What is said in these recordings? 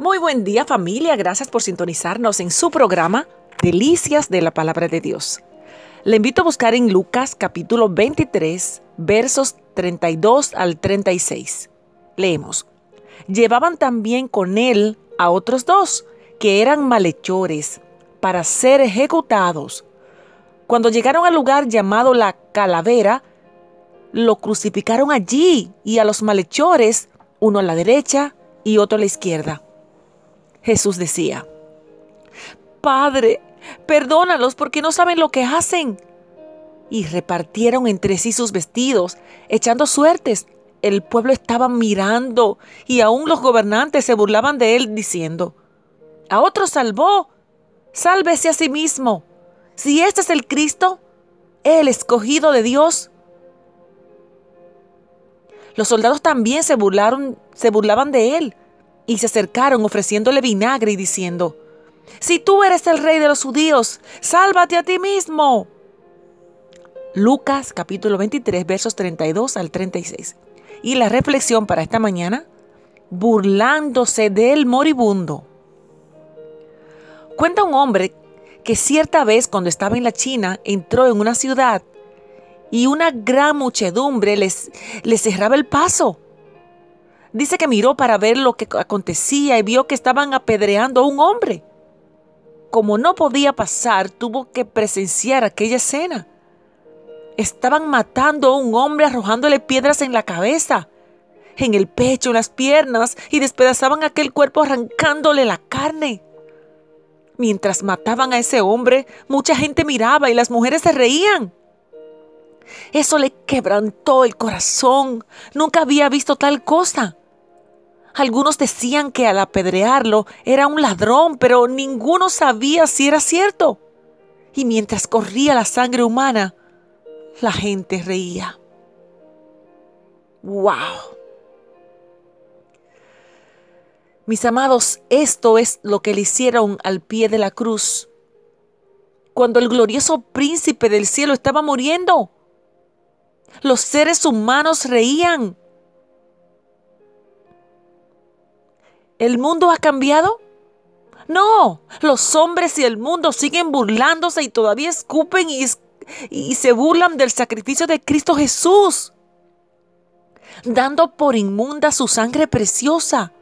Muy buen día familia, gracias por sintonizarnos en su programa Delicias de la Palabra de Dios. Le invito a buscar en Lucas capítulo 23 versos 32 al 36. Leemos. Llevaban también con él a otros dos que eran malhechores para ser ejecutados. Cuando llegaron al lugar llamado la calavera, lo crucificaron allí y a los malhechores, uno a la derecha y otro a la izquierda. Jesús decía, Padre, perdónalos porque no saben lo que hacen. Y repartieron entre sí sus vestidos, echando suertes. El pueblo estaba mirando y aún los gobernantes se burlaban de él diciendo, a otro salvó, sálvese a sí mismo. Si este es el Cristo, el escogido de Dios. Los soldados también se burlaron, se burlaban de él y se acercaron ofreciéndole vinagre y diciendo, Si tú eres el rey de los judíos, sálvate a ti mismo. Lucas capítulo 23 versos 32 al 36. Y la reflexión para esta mañana, burlándose del moribundo. Cuenta un hombre que cierta vez cuando estaba en la China entró en una ciudad y una gran muchedumbre les, les cerraba el paso. Dice que miró para ver lo que acontecía y vio que estaban apedreando a un hombre. Como no podía pasar, tuvo que presenciar aquella escena. Estaban matando a un hombre arrojándole piedras en la cabeza, en el pecho, en las piernas y despedazaban aquel cuerpo arrancándole la carne. Mientras mataban a ese hombre, mucha gente miraba y las mujeres se reían. Eso le quebrantó el corazón. Nunca había visto tal cosa. Algunos decían que al apedrearlo era un ladrón, pero ninguno sabía si era cierto. Y mientras corría la sangre humana, la gente reía. ¡Wow! Mis amados, esto es lo que le hicieron al pie de la cruz, cuando el glorioso príncipe del cielo estaba muriendo. Los seres humanos reían. ¿El mundo ha cambiado? No, los hombres y el mundo siguen burlándose y todavía escupen y, se burlan del sacrificio de Cristo Jesús, dando por inmunda su sangre preciosa.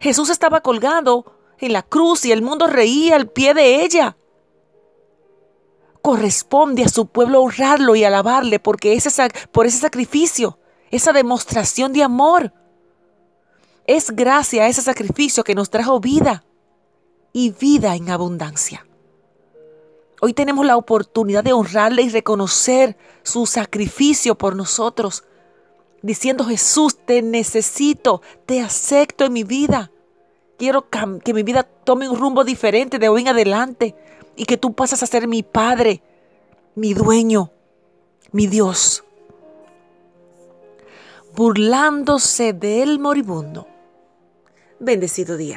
Jesús estaba colgado en la cruz y el mundo reía al pie de ella corresponde a su pueblo honrarlo y alabarle porque ese, por ese sacrificio, esa demostración de amor. Es gracia a ese sacrificio que nos trajo vida y vida en abundancia. Hoy tenemos la oportunidad de honrarle y reconocer su sacrificio por nosotros, diciendo Jesús, te necesito, te acepto en mi vida. Quiero que mi vida tome un rumbo diferente de hoy en adelante y que tú pasas a ser mi Padre, mi dueño, mi Dios. Burlándose del moribundo. Bendecido día.